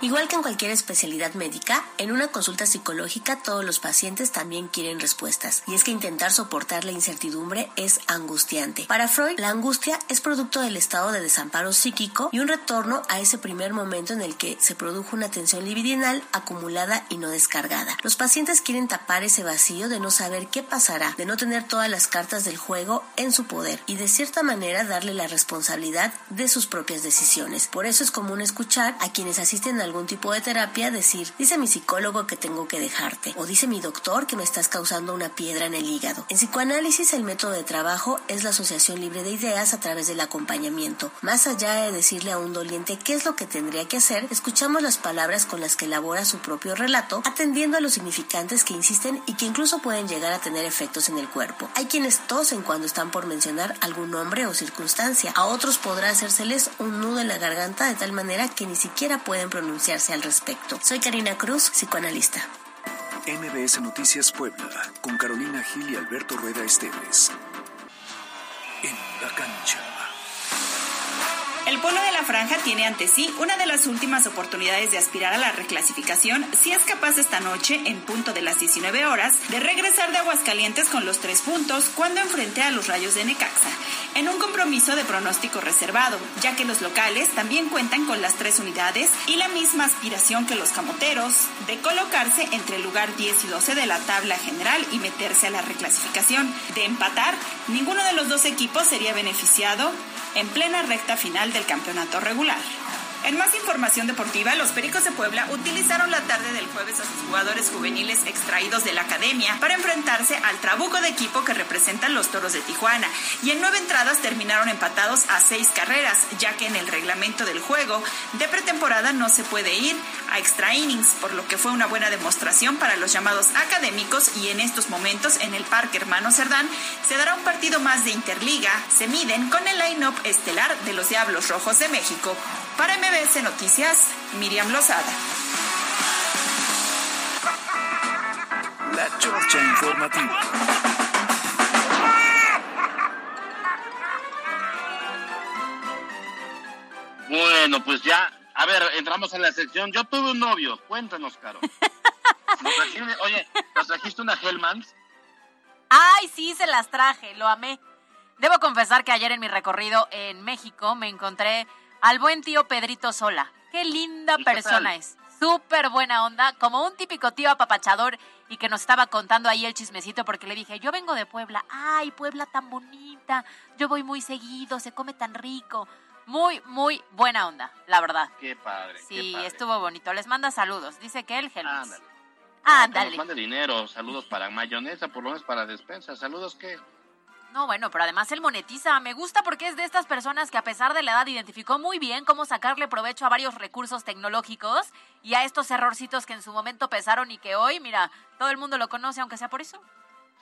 Igual que en cualquier especialidad médica, en una consulta psicológica todos los pacientes también quieren respuestas. Y es que intentar soportar la incertidumbre es angustiante. Para Freud, la angustia es producto del estado de desamparo psíquico y un retorno a ese primer momento en el que se produjo una tensión libidinal acumulada y no descargada. Los pacientes quieren tapar ese vacío de no saber qué pasará, de no tener todas las cartas del juego en su poder y de cierta manera darle la responsabilidad de sus propias decisiones. Por eso es común escuchar a quienes asisten al algún tipo de terapia decir, dice mi psicólogo que tengo que dejarte, o dice mi doctor que me estás causando una piedra en el hígado. En psicoanálisis el método de trabajo es la asociación libre de ideas a través del acompañamiento. Más allá de decirle a un doliente qué es lo que tendría que hacer, escuchamos las palabras con las que elabora su propio relato, atendiendo a los significantes que insisten y que incluso pueden llegar a tener efectos en el cuerpo. Hay quienes tosen cuando están por mencionar algún nombre o circunstancia, a otros podrá hacérseles un nudo en la garganta de tal manera que ni siquiera pueden pronunciar al respecto. Soy Karina Cruz, psicoanalista. MBS Noticias Puebla, con Carolina Gil y Alberto Rueda Esteves. En la cancha. El Polo de la Franja tiene ante sí una de las últimas oportunidades de aspirar a la reclasificación si es capaz esta noche, en punto de las 19 horas, de regresar de Aguascalientes con los tres puntos cuando enfrente a los Rayos de Necaxa, en un compromiso de pronóstico reservado, ya que los locales también cuentan con las tres unidades y la misma aspiración que los camoteros de colocarse entre el lugar 10 y 12 de la tabla general y meterse a la reclasificación. De empatar, ninguno de los dos equipos sería beneficiado en plena recta final del campeonato regular. En más información deportiva, los Pericos de Puebla utilizaron la tarde del jueves a sus jugadores juveniles extraídos de la academia para enfrentarse al trabuco de equipo que representan los Toros de Tijuana. Y en nueve entradas terminaron empatados a seis carreras, ya que en el reglamento del juego de pretemporada no se puede ir a extra innings, por lo que fue una buena demostración para los llamados académicos. Y en estos momentos en el Parque Hermano Cerdán se dará un partido más de Interliga, se miden con el line-up estelar de los Diablos Rojos de México. Para MBS Noticias, Miriam Lozada. La Chorcha Informativa. Bueno, pues ya, a ver, entramos en la sección. Yo tuve un novio, cuéntanos, Caro. oye, ¿nos trajiste una Hellmans? Ay, sí, se las traje, lo amé. Debo confesar que ayer en mi recorrido en México me encontré al buen tío Pedrito Sola. Qué linda persona es. Súper buena onda, como un típico tío apapachador y que nos estaba contando ahí el chismecito porque le dije, yo vengo de Puebla. Ay, Puebla tan bonita. Yo voy muy seguido, se come tan rico. Muy, muy buena onda, la verdad. Qué padre. Sí, estuvo bonito. Les manda saludos. Dice que él. Ándale. Ándale. mande dinero. Saludos para mayonesa, por lo menos para despensa. Saludos que... No, bueno, pero además él monetiza. Me gusta porque es de estas personas que a pesar de la edad identificó muy bien cómo sacarle provecho a varios recursos tecnológicos y a estos errorcitos que en su momento pesaron y que hoy, mira, todo el mundo lo conoce, aunque sea por eso.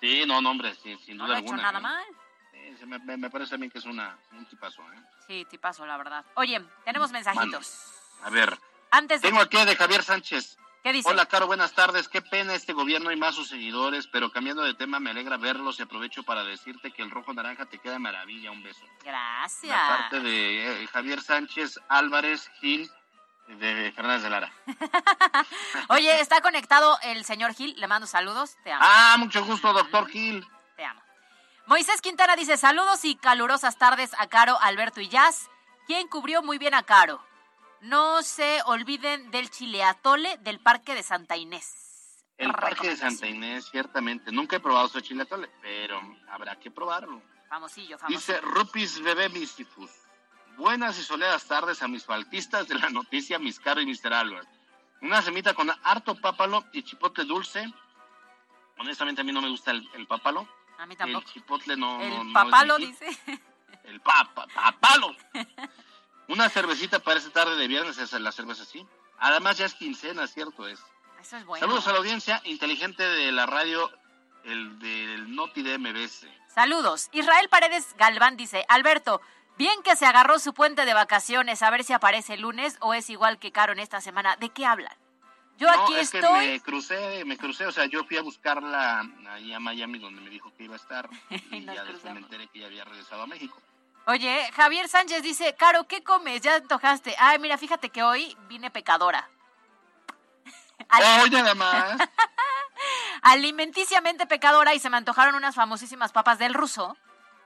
Sí, no, no, hombre, sí, sin no duda lo ha hecho alguna. nada ¿eh? mal. Sí, me, me- parece a mí que es una, un tipazo, ¿eh? Sí, tipazo, la verdad. Oye, tenemos mensajitos. A ver, Antes de... tengo aquí de Javier Sánchez. ¿Qué dice? Hola, Caro, buenas tardes. Qué pena este gobierno y más sus seguidores, pero cambiando de tema, me alegra verlos y aprovecho para decirte que el rojo naranja te queda maravilla. Un beso. Gracias. De parte de eh, Javier Sánchez Álvarez Gil de Fernández de Lara. Oye, está conectado el señor Gil. Le mando saludos. Te amo. Ah, mucho gusto, doctor Gil. Te amo. Moisés Quintana dice saludos y calurosas tardes a Caro, Alberto y Jazz. ¿Quién cubrió muy bien a Caro? No se olviden del chileatole del Parque de Santa Inés. El Parque de Santa Inés, ciertamente. Nunca he probado su chilatole, pero habrá que probarlo. Famosillo, famosillo. Dice Rupis Bebé Mistifus. Buenas y soleadas tardes a mis faltistas de la noticia, mis Caro y Mr. Albert. Una semita con harto pápalo y chipote dulce Honestamente a mí no me gusta el, el papalo. A mí El tampoco. chipotle no. no- El no es papalo dice. El papa, papalo. Una cervecita para esta tarde de viernes es la cerveza sí. Además ya es quincena, cierto es. Eso es bueno. Saludos a la audiencia inteligente de la radio, el del Noti de MBS. Saludos. Israel Paredes Galván dice, Alberto, bien que se agarró su puente de vacaciones, a ver si aparece el lunes o es igual que Caro en esta semana. ¿De qué hablan? Yo no, aquí es que estoy. me crucé, me crucé, o sea, yo fui a buscarla ahí a Miami donde me dijo que iba a estar y ya después me enteré que ya había regresado a México. Oye, Javier Sánchez dice, Caro, ¿qué comes? Ya antojaste. Ay, mira, fíjate que hoy vine pecadora. Hoy nada más. Alimenticiamente pecadora y se me antojaron unas famosísimas papas del ruso,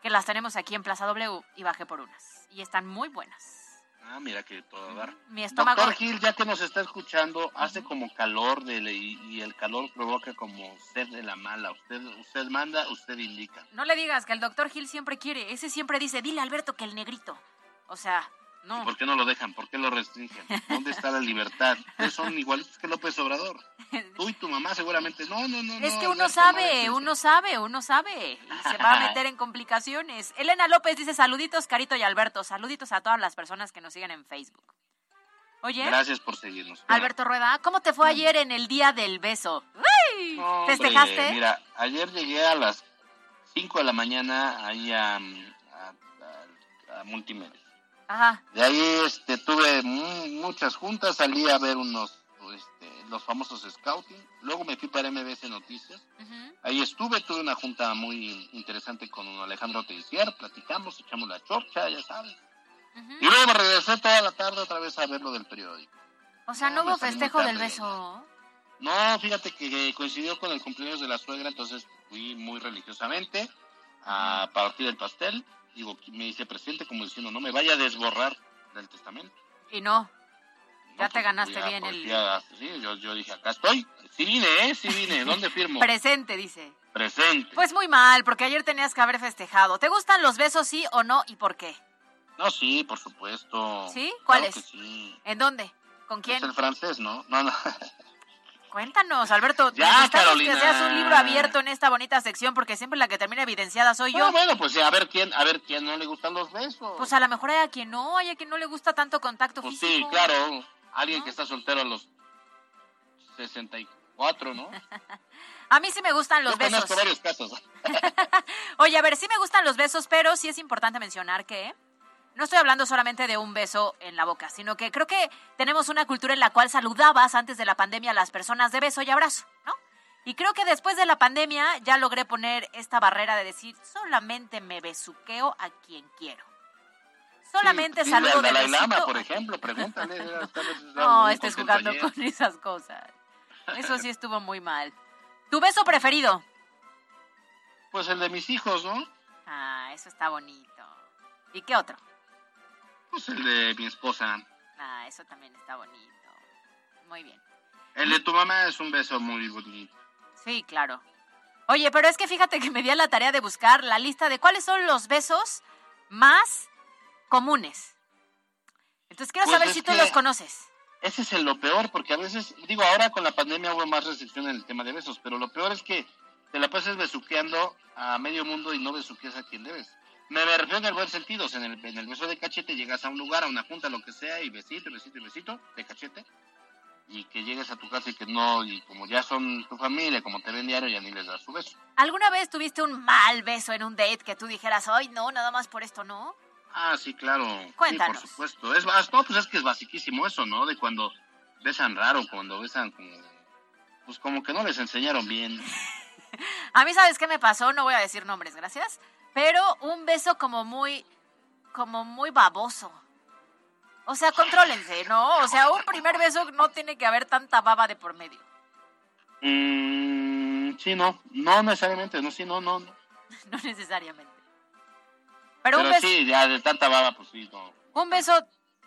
que las tenemos aquí en Plaza W y bajé por unas. Y están muy buenas. Ah, mira que todo dar. Mi estómago... Doctor Gil, ya que nos está escuchando, hace como calor de, y, y el calor provoca como sed de la mala. Usted, usted manda, usted indica. No le digas que el doctor Gil siempre quiere. Ese siempre dice, dile Alberto que el negrito. O sea, no. ¿Por qué no lo dejan? ¿Por qué lo restringen? ¿Dónde está la libertad? Ustedes son igualitos que López Obrador. Tú y tu mamá seguramente. No, no, no. Es no, que uno sabe, uno sabe, uno sabe. Y se va a meter en complicaciones. Elena López dice, saluditos, Carito y Alberto. Saluditos a todas las personas que nos siguen en Facebook. Oye, Gracias por seguirnos. Alberto Rueda, ¿cómo te fue ayer en el Día del Beso? ¡Uy! Hombre, ¿Festejaste? Mira, ayer llegué a las 5 de la mañana ahí a, a, a- a Multimedia. Ajá. De ahí este, tuve mu- muchas juntas, salí a ver unos, este, los famosos scouting. Luego me fui para MBS Noticias. Ahí estuve, tuve una junta muy interesante con Alejandro Teisier, platicamos, echamos la chorcha, ya sabes. Y luego me regresé toda la tarde otra vez a ver lo del periódico. O sea, no me hubo festejo del beso. No, fíjate que coincidió con el cumpleaños de la suegra, entonces fui muy religiosamente a partir del pastel. Digo, me hice presente como diciendo, no me vaya a desborrar del testamento. Y no. Ya te pues, ganaste a- bien pues, el fui a- sí, yo, yo dije, acá estoy. Sí vine, ¿eh? Sí vine. ¿Dónde firmo? presente, dice. Presente. Pues muy mal, porque ayer tenías que haber festejado. ¿Te gustan los besos, sí o no? ¿Y por qué? No, sí, por supuesto. ¿Sí? ¿Cuáles? sí. ¿En dónde? ¿Con quién? Es el francés, ¿no? No, no. Cuéntanos, Alberto. Ya, Carolina. que seas un libro abierto en esta bonita sección, porque siempre la que termina evidenciada soy yo. Bueno, bueno, pues a ver quién, a ver quién no le gustan los besos. Pues a lo mejor hay a quien no, hay a quien no le gusta tanto contacto Pues físico. sí, claro. Alguien que está soltero a los 64, ¿no? A mí sí me gustan los Yo besos. varios casos. Oye, a ver, sí me gustan los besos, pero sí es importante mencionar que no estoy hablando solamente de un beso en la boca, sino que creo que tenemos una cultura en la cual saludabas antes de la pandemia a las personas de beso y abrazo, ¿no? Y creo que después de la pandemia ya logré poner esta barrera de decir, solamente me besuqueo a quien quiero. Solamente Sí, saludo al de Dalai Lama, besito. por ejemplo, pregúntale. No, estés jugando con esas cosas. Eso sí estuvo muy mal. ¿Tu beso preferido? Pues el de mis hijos, ¿no? Ah, eso está bonito. ¿Y qué otro? Pues el de mi esposa. Ah, eso también está bonito. Muy bien. El de tu mamá es un beso muy bonito. Sí, claro. Oye, pero es que fíjate que me di a la tarea de buscar la lista de cuáles son los besos más comunes. Entonces quiero Pues saber si tú los conoces. Ese es el lo peor, porque a veces, digo, ahora con la pandemia hubo más restricción en el tema de besos, pero lo peor es que te la pasas besuqueando a medio mundo y no besuqueas a quien debes. Me refiero en el buen sentido, o sea, en el, en el beso de cachete llegas a un lugar, a una junta, lo que sea, y besito, y besito, y besito, de cachete, y que llegues a tu casa y que no, y como ya son tu familia, como te ven diario, ya ni les das su beso. ¿Alguna vez tuviste un mal beso en un date que tú dijeras, ay, no, nada más por esto, no? Ah, sí, claro. Cuéntanos. Sí, por supuesto. Es, no, pues es que es basiquísimo eso, ¿no? De cuando besan raro, cuando besan como... Pues como que no les enseñaron bien. A mí, ¿sabes qué me pasó? No voy a decir nombres, gracias. Pero un beso como muy, como muy baboso. O sea, contrólense, ¿no? O sea, un primer beso no tiene que haber tanta baba de por medio. Mm, sí, no. No necesariamente, no, sí, no, no. no. No necesariamente. Pero, Pero, un, beso, sí, ya de tanta baba, pues sí, no. un beso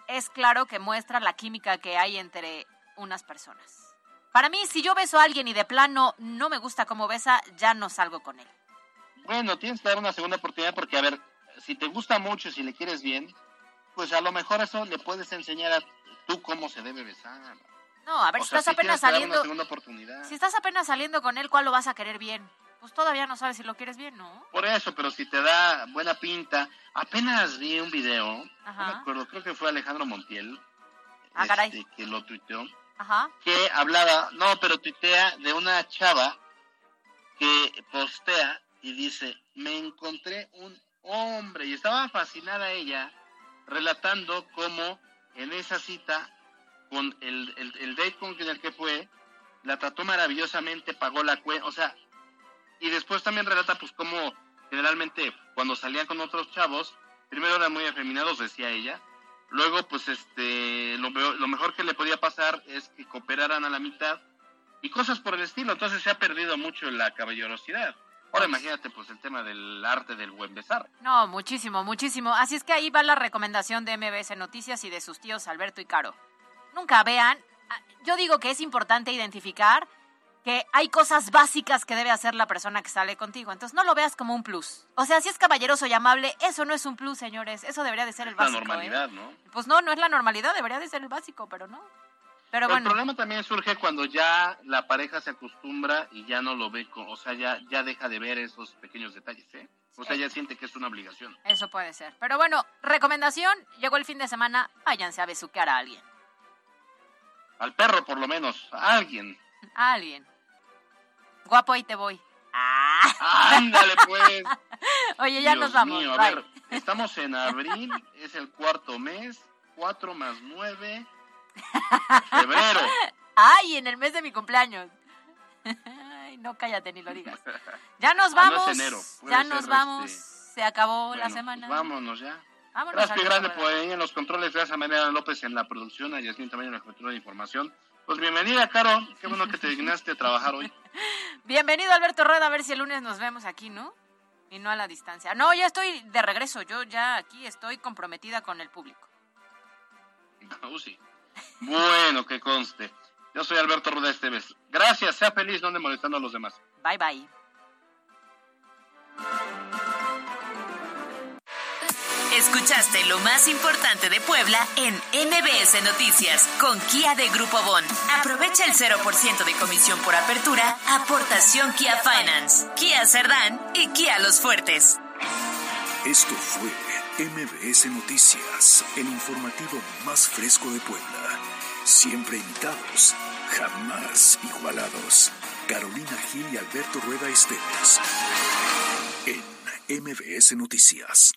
es claro que muestra la química que hay entre unas personas. Para mí, si yo beso a alguien y de plano no me gusta cómo besa, ya no salgo con él. Bueno, tienes que dar una segunda oportunidad porque, a ver, si te gusta mucho, si le quieres bien, pues a lo mejor eso le puedes enseñar a tú cómo se debe besar. No, a ver, O si sea, estás tienes apenas saliendo. Una segunda oportunidad. Si estás apenas saliendo con él, ¿cuál lo vas a querer bien? Pues todavía no sabes si lo quieres bien, ¿no? Por eso, pero si te da buena pinta. Apenas vi un video, no me Ajá. acuerdo, creo que fue Alejandro Montiel, Ah, caray. este, que lo tuiteó, Ajá. que hablaba, no, pero tuitea de una chava que postea y dice, me encontré un hombre, y estaba fascinada ella relatando cómo en esa cita, con el, el, el date con el que fue, la trató maravillosamente, pagó la cuenta, o sea, y después también relata pues cómo generalmente cuando salían con otros chavos, primero eran muy afeminados, decía ella, luego pues este, lo, lo mejor que le podía pasar es que cooperaran a la mitad y cosas por el estilo, entonces se ha perdido mucho la caballerosidad. Ahora imagínate pues el tema del arte del buen besar. No, muchísimo, muchísimo. Así es que ahí va la recomendación de MBS Noticias y de sus tíos Alberto y Caro. Nunca vean. ah, Yo digo que es importante identificar que hay cosas básicas que debe hacer la persona que sale contigo. Entonces no lo veas como un plus. O sea, si es caballeroso y amable, eso no es un plus, señores. Eso debería de ser el La básico. ¿eh? normalidad, ¿no? Pues no, no es la normalidad, debería de ser el básico, pero no. Pero el problema también surge cuando ya la pareja se acostumbra y ya no lo ve, con, o sea, ya, ya deja de ver esos pequeños detalles, ¿eh? O sea, ya siente que es una obligación. eso puede ser. Pero bueno, recomendación, llegó el fin de semana, váyanse a besuquear a alguien. Al perro, por lo menos, a alguien. A alguien. Guapo, ahí te voy. Ah. Ándale, pues. Oye, ya Dios nos vamos. mío, a ver, estamos en abril, es el cuarto mes, cuatro más nueve, febrero. Ay, en el mes de mi cumpleaños. Ay, no, cállate, ni lo digas. Ya nos Ah, no vamos. enero, ya nos vamos. este, Se acabó la semana. pues vámonos ya. Vámonos Gracias, Grande, por ahí en los controles. Gracias a Mariana López en la producción, a Yasmin también en la cobertura de información. Pues bienvenida, Caro. Qué bueno que te dignaste a trabajar hoy. Bienvenido, Alberto Rueda. A ver si el lunes nos vemos aquí, ¿no? Y no a la distancia. No, ya estoy de regreso. Yo ya aquí estoy comprometida con el público. Uh, sí. Bueno, que conste. Yo soy Alberto Rueda Esteves. Gracias, sea feliz, no ande molestando a los demás. Bye, bye. Escuchaste lo más importante de Puebla en MBS Noticias con Kia de Grupo Bon. Aprovecha el 0% de comisión por apertura, aportación Kia Finance, Kia Cerdán y Kia Los Fuertes. Esto fue MBS Noticias, el informativo más fresco de Puebla. Siempre invitados, jamás igualados. Carolina Gil y Alberto Rueda Esteves. En MBS Noticias.